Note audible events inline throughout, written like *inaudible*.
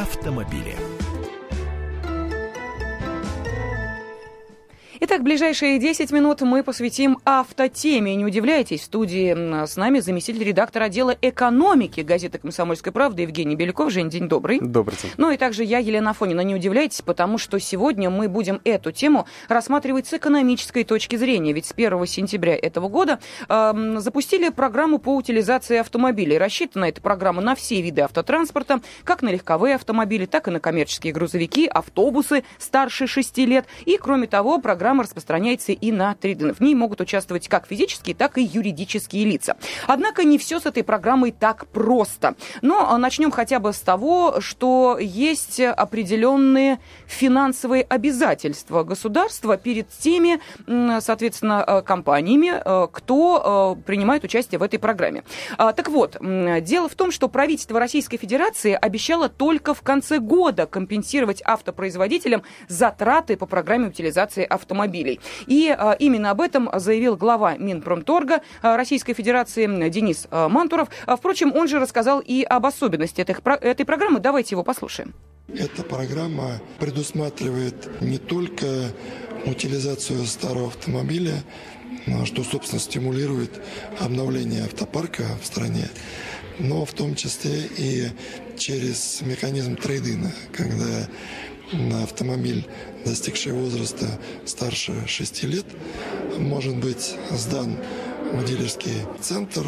автомобили. Итак, ближайшие 10 минут мы посвятим автотеме. Не удивляйтесь, в студии с нами заместитель редактора отдела экономики газеты «Комсомольская правда» Евгений Беляков. Жень, день добрый. Добрый день. Ну и также я, Елена Афонина. Не удивляйтесь, потому что сегодня мы будем эту тему рассматривать с экономической точки зрения. Ведь с 1 сентября этого года э, запустили программу по утилизации автомобилей. Рассчитана эта программа на все виды автотранспорта, как на легковые автомобили, так и на коммерческие грузовики, автобусы старше 6 лет. И, кроме того, программа программа распространяется и на трейдинг. В ней могут участвовать как физические, так и юридические лица. Однако не все с этой программой так просто. Но начнем хотя бы с того, что есть определенные финансовые обязательства государства перед теми, соответственно, э, компаниями, э, кто э, принимает участие в этой программе. А, так вот, дело в том, что правительство Российской Федерации обещало только в конце года компенсировать автопроизводителям затраты по программе утилизации автомобилей автомобилей. И а, именно об этом заявил глава Минпромторга а, Российской Федерации Денис а, Мантуров. Впрочем, он же рассказал и об особенности этой, программы. Давайте его послушаем. Эта программа предусматривает не только утилизацию старого автомобиля, что, собственно, стимулирует обновление автопарка в стране, но в том числе и через механизм трейдина, когда на автомобиль, достигший возраста старше 6 лет, может быть сдан в дилерский центр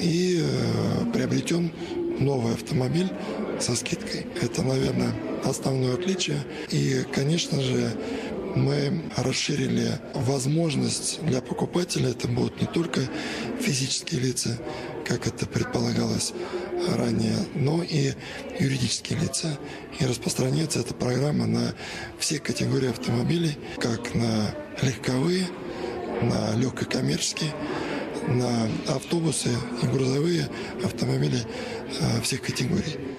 и э, приобретен новый автомобиль со скидкой. Это, наверное, основное отличие. И, конечно же, мы расширили возможность для покупателя. Это будут не только физические лица, как это предполагалось ранее, но и юридические лица. И распространяется эта программа на все категории автомобилей, как на легковые, на легкокоммерческие, на автобусы и грузовые автомобили э, всех категорий.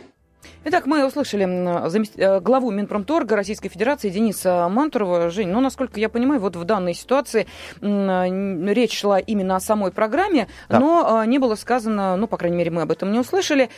Итак, мы услышали э, главу Минпромторга Российской Федерации Дениса Мантурова. Жень, ну, насколько я понимаю, вот в данной ситуации речь шла именно о самой программе, да. но э, не было сказано, ну, по крайней мере, мы об этом не услышали,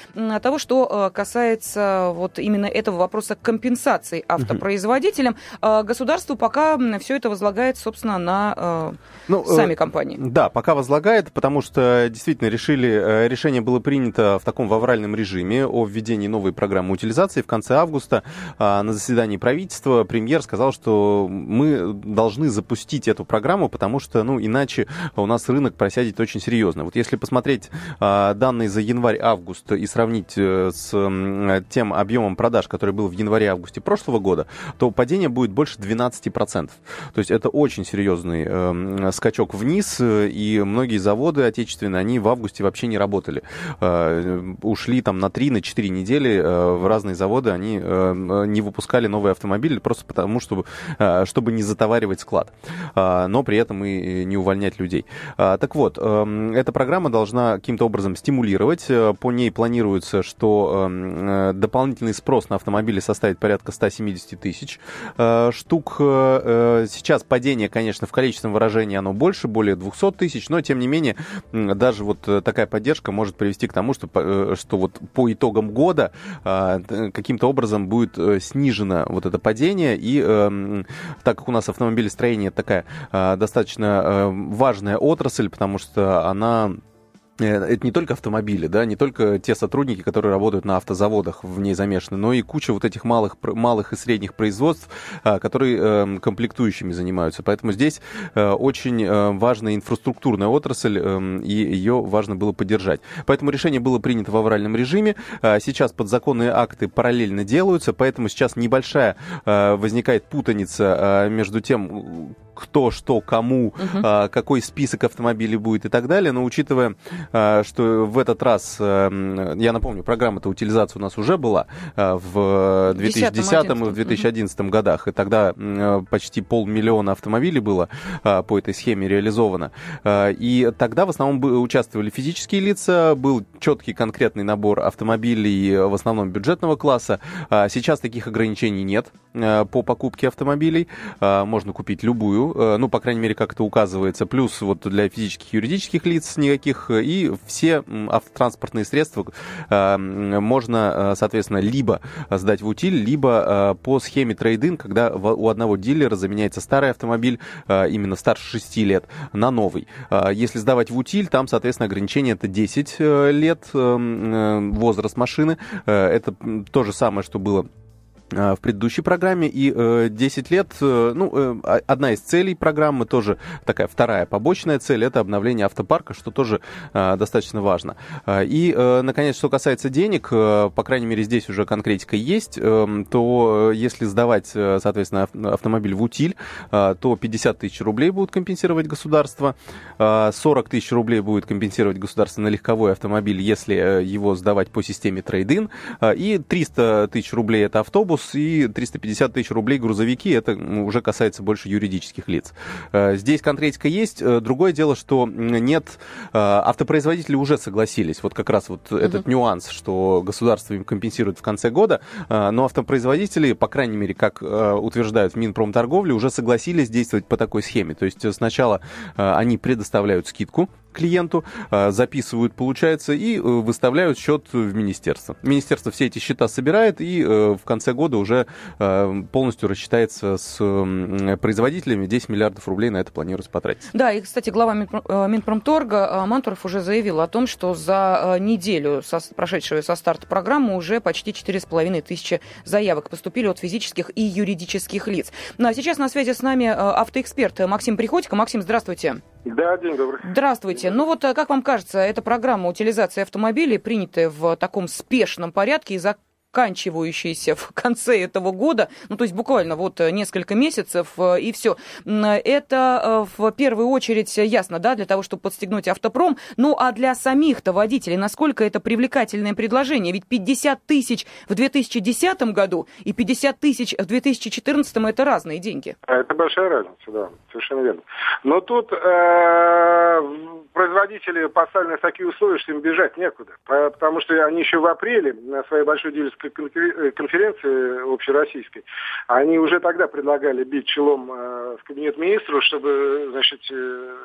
того, что э, касается вот именно этого вопроса компенсации автопроизводителям. Угу. Государству пока все это возлагает, собственно, на ну, сами компании. Да, пока возлагает, потому что действительно решили, решение было принято в таком вавральном режиме о введении новой программы программы утилизации. В конце августа а, на заседании правительства премьер сказал, что мы должны запустить эту программу, потому что, ну, иначе у нас рынок просядет очень серьезно. Вот если посмотреть а, данные за январь-август и сравнить э, с тем объемом продаж, который был в январе-августе прошлого года, то падение будет больше 12%. То есть это очень серьезный э, скачок вниз, и многие заводы отечественные, они в августе вообще не работали. Э, ушли там на 3-4 на недели в разные заводы они э, не выпускали новые автомобили просто потому, чтобы, э, чтобы не затоваривать склад, а, но при этом и не увольнять людей. А, так вот, эм, эта программа должна каким-то образом стимулировать. Э, по ней планируется, что эм, дополнительный спрос на автомобили составит порядка 170 тысяч штук. Сейчас падение, конечно, в количественном выражении оно больше, более 200 тысяч, но тем не менее даже вот такая поддержка может привести к тому, что, что вот по итогам года каким-то образом будет э, снижено вот это падение. И эм, так как у нас автомобилестроение такая а, достаточно э, важная отрасль, потому что она Э, это не только автомобили, да, не только те сотрудники, которые работают на автозаводах в ней замешаны, но и куча вот этих малых, малых и средних производств, а, которые эм, комплектующими занимаются. Поэтому здесь э, очень э, важная инфраструктурная отрасль, эм, и ее важно было поддержать. Поэтому решение было принято в авральном режиме. А, сейчас подзаконные акты параллельно делаются, поэтому сейчас небольшая возникает путаница между тем, кто, что, кому, угу. какой список автомобилей будет и так далее. Но учитывая, а, что в этот раз, а, я напомню, программа-то утилизация у нас уже была в 2010 и в 2011 угу. годах, и тогда почти полмиллиона автомобилей было по этой схеме реализовано. И тогда в основном участвовали физические лица, был четкий конкретный набор автомобилей, в основном бюджетного класса. Сейчас таких ограничений нет по покупке автомобилей. Можно купить любую э, ну, по крайней мере, как это указывается, плюс вот для физических и юридических лиц никаких, и все автотранспортные средства э, можно, соответственно, либо сдать в утиль, либо по схеме трейдинг, когда у одного дилера заменяется старый автомобиль, именно старше 6 лет, на новый. Если сдавать в утиль, там, соответственно, ограничение это 10 лет возраст машины. Это то же самое, что было Э, в предыдущей программе, и э, 10 лет, э, ну, э, одна из целей программы, тоже такая вторая побочная цель, это обновление автопарка, что тоже э, достаточно важно. Э, и, э, наконец, что касается денег, э, по крайней мере, здесь уже конкретика есть, э, то если сдавать, э, соответственно, автомобиль в утиль, э, то 50 тысяч рублей будут компенсировать государство, э, 40 тысяч рублей будет компенсировать государство на легковой автомобиль, если э, его сдавать по системе трейдин, э, и 300 тысяч рублей это автобус, автобус и 350 тысяч рублей грузовики. Это уже касается больше юридических лиц. Э, здесь конкретика есть. Э, другое дело, что нет... Э, автопроизводители уже согласились. Вот как раз вот угу. этот нюанс, что государство им компенсирует в конце года. Но автопроизводители, по крайней мере, как утверждают в Минпромторговле, уже согласились действовать по такой схеме. То есть сначала они предоставляют скидку клиенту, а, записывают, получается, и э, выставляют счет в министерство. Министерство все эти счета собирает и э, в конце года уже э, полностью рассчитается с производителями. 10 миллиардов рублей на это планируется потратить. Да, и, кстати, глава Минпромторга Мантуров уже заявил о том, что за неделю, со, прошедшую со старта программы, уже почти 4,5 тысячи заявок поступили от физических и юридических лиц. Ну а сейчас на связи с нами автоэксперт Максим Приходько. Максим, здравствуйте. Да, день добрый. Здравствуйте. Ну вот, э, как вам кажется, эта программа утилизации автомобилей, принятая в таком спешном порядке и за заканчивающийся в конце этого года, ну, то есть буквально вот э, несколько месяцев, э, и все. Это э, в первую очередь ясно, да, для того, чтобы подстегнуть автопром. Ну, а для самих-то водителей, насколько это привлекательное предложение? Ведь 50 тысяч в 2010 году и 50 тысяч в 2014 это разные деньги. А, это большая разница, да, совершенно верно. Но тут производители поставлены в такие условия, что им бежать некуда, потому что они еще в апреле на своей большой дилерской Э, конференции общероссийской, они уже тогда предлагали бить челом э, в кабинет министру, чтобы, значит, э,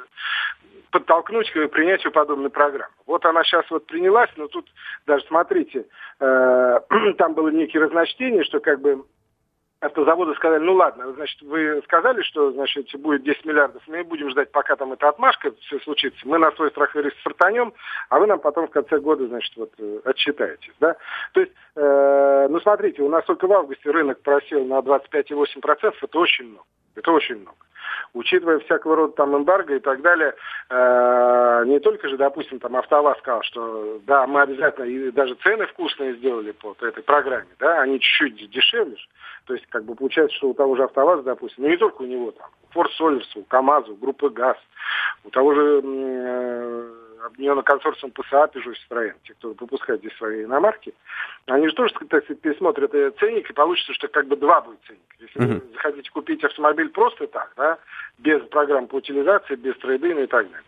подтолкнуть к принятию подобной программы. Вот она сейчас вот принялась, но тут даже смотрите, *clears throat* там было некие разночтения, что как бы автозаводы сказали, ну ладно, значит, вы сказали, что, значит, будет 10 миллиардов, мы будем ждать, пока там эта отмашка все случится, мы на свой страх и риск стартанем, а вы нам потом в конце года, значит, вот э, отчитаетесь, да. То есть, э, ну смотрите, у нас только в августе рынок просел на 25,8%, это очень много, это очень много учитывая всякого рода там эмбарго и так далее, э, не только же, допустим, там АвтоВАЗ сказал, что да, мы обязательно и даже цены вкусные сделали по этой программе, да, они чуть-чуть дешевле, то есть, как бы получается, что у того же АвтоВАЗа, допустим, ну не только у него, там, Форд Солерсу, КАМАЗу, группы ГАЗ, у того же э, объединенный консорциум ПСА Peugeot Citroёn, те, кто выпускает здесь свои иномарки, они же тоже, так сказать, пересмотрят ценник, и получится, что как бы два будет ценника. Если mm-hmm. вы захотите купить автомобиль просто так, да, без программ по утилизации, без трейдина и так далее,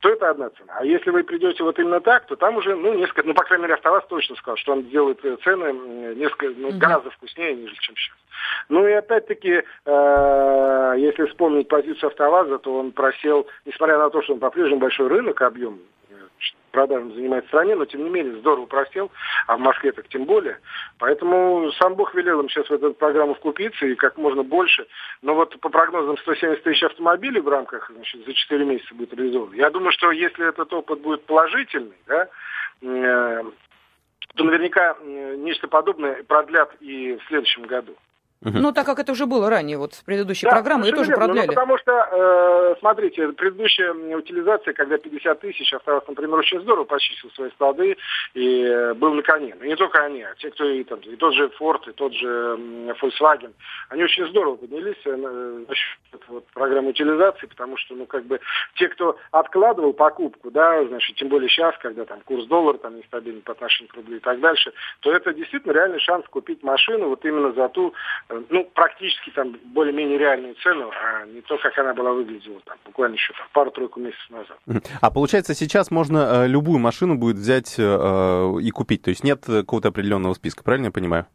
то это одна цена. А если вы придете вот именно так, то там уже, ну, несколько, ну, по крайней мере, АвтоВАЗ точно сказал, что он делает э, цены несколько, ну, mm-hmm. гораздо вкуснее, нежели чем сейчас. Ну и опять-таки, э, если вспомнить позицию АвтоВАЗа, то он просел, несмотря на то, что он по-прежнему большой рынок, объем продажам занимает в стране, но тем не менее здорово просел, а в Москве так тем более. Поэтому сам Бог велел им сейчас в эту программу вкупиться и как можно больше. Но вот по прогнозам 170 тысяч автомобилей в рамках значит, за 4 месяца будет реализовано. Я думаю, что если этот опыт будет положительный, да, э, то наверняка э, нечто подобное продлят и в следующем году. Ну, так как это уже было ранее, вот в предыдущей да, программе, ее тоже верно. продляли. Ну, потому что, э, смотрите, предыдущая утилизация, когда 50 тысяч оставалось, например, очень здорово почистил свои склады и э, был на коне. Но не только они, а те, кто и, там, и тот же Ford, и тот же Volkswagen, они очень здорово поднялись э, вот, программы утилизации, потому что, ну, как бы, те, кто откладывал покупку, да, значит, тем более сейчас, когда там курс доллара там нестабильный по отношению к рублю и так дальше, то это действительно реальный шанс купить машину вот именно за ту ну, практически там более-менее реальную цену, а не то, как она была выглядела там, буквально еще пару-тройку месяцев назад. А получается, сейчас можно э, любую машину будет взять э, и купить, то есть нет какого-то определенного списка, правильно я понимаю?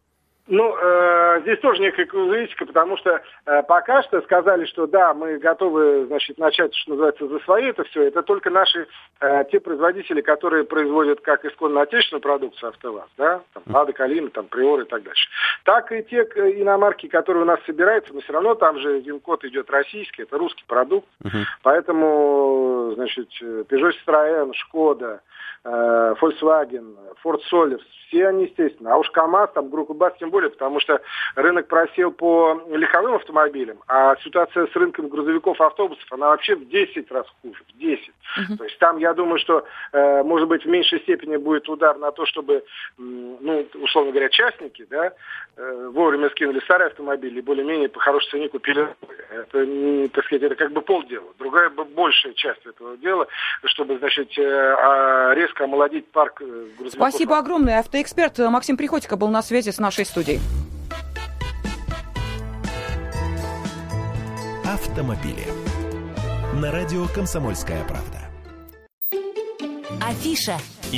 Ну, э, здесь тоже некая казуистика, потому что э, пока что сказали, что да, мы готовы, значит, начать, что называется, за свои это все. Это только наши, э, те производители, которые производят как исконно отечественную продукцию АвтоВАЗ, да, там, Лада, Калина, там, Приор и так дальше. Так и те иномарки, которые у нас собираются, но все равно там же вин-код идет российский, это русский продукт. Uh-huh. Поэтому, значит, Peugeot Citroën, Шкода, э, Volkswagen, Ford Solers, все они, естественно. А уж КАМАЗ, там, группа БАС, тем более, потому что рынок просел по легковым автомобилям, а ситуация с рынком грузовиков, автобусов, она вообще в 10 раз хуже, в 10. Uh-huh. То есть там, я думаю, что, э, может быть, в меньшей степени будет удар на то, чтобы, ну, условно говоря, частники, да, э, вовремя скинули старые автомобили и более-менее по хорошей цене купили. Это, так сказать, это как бы полдела. Другая, большая часть этого дела, чтобы, значит, э, а, резко омолодить парк грузовиков. Спасибо огромное. Авто эксперт Максим Приходько был на связи с нашей студией. Автомобили. На радио «Комсомольская правда». Афиша –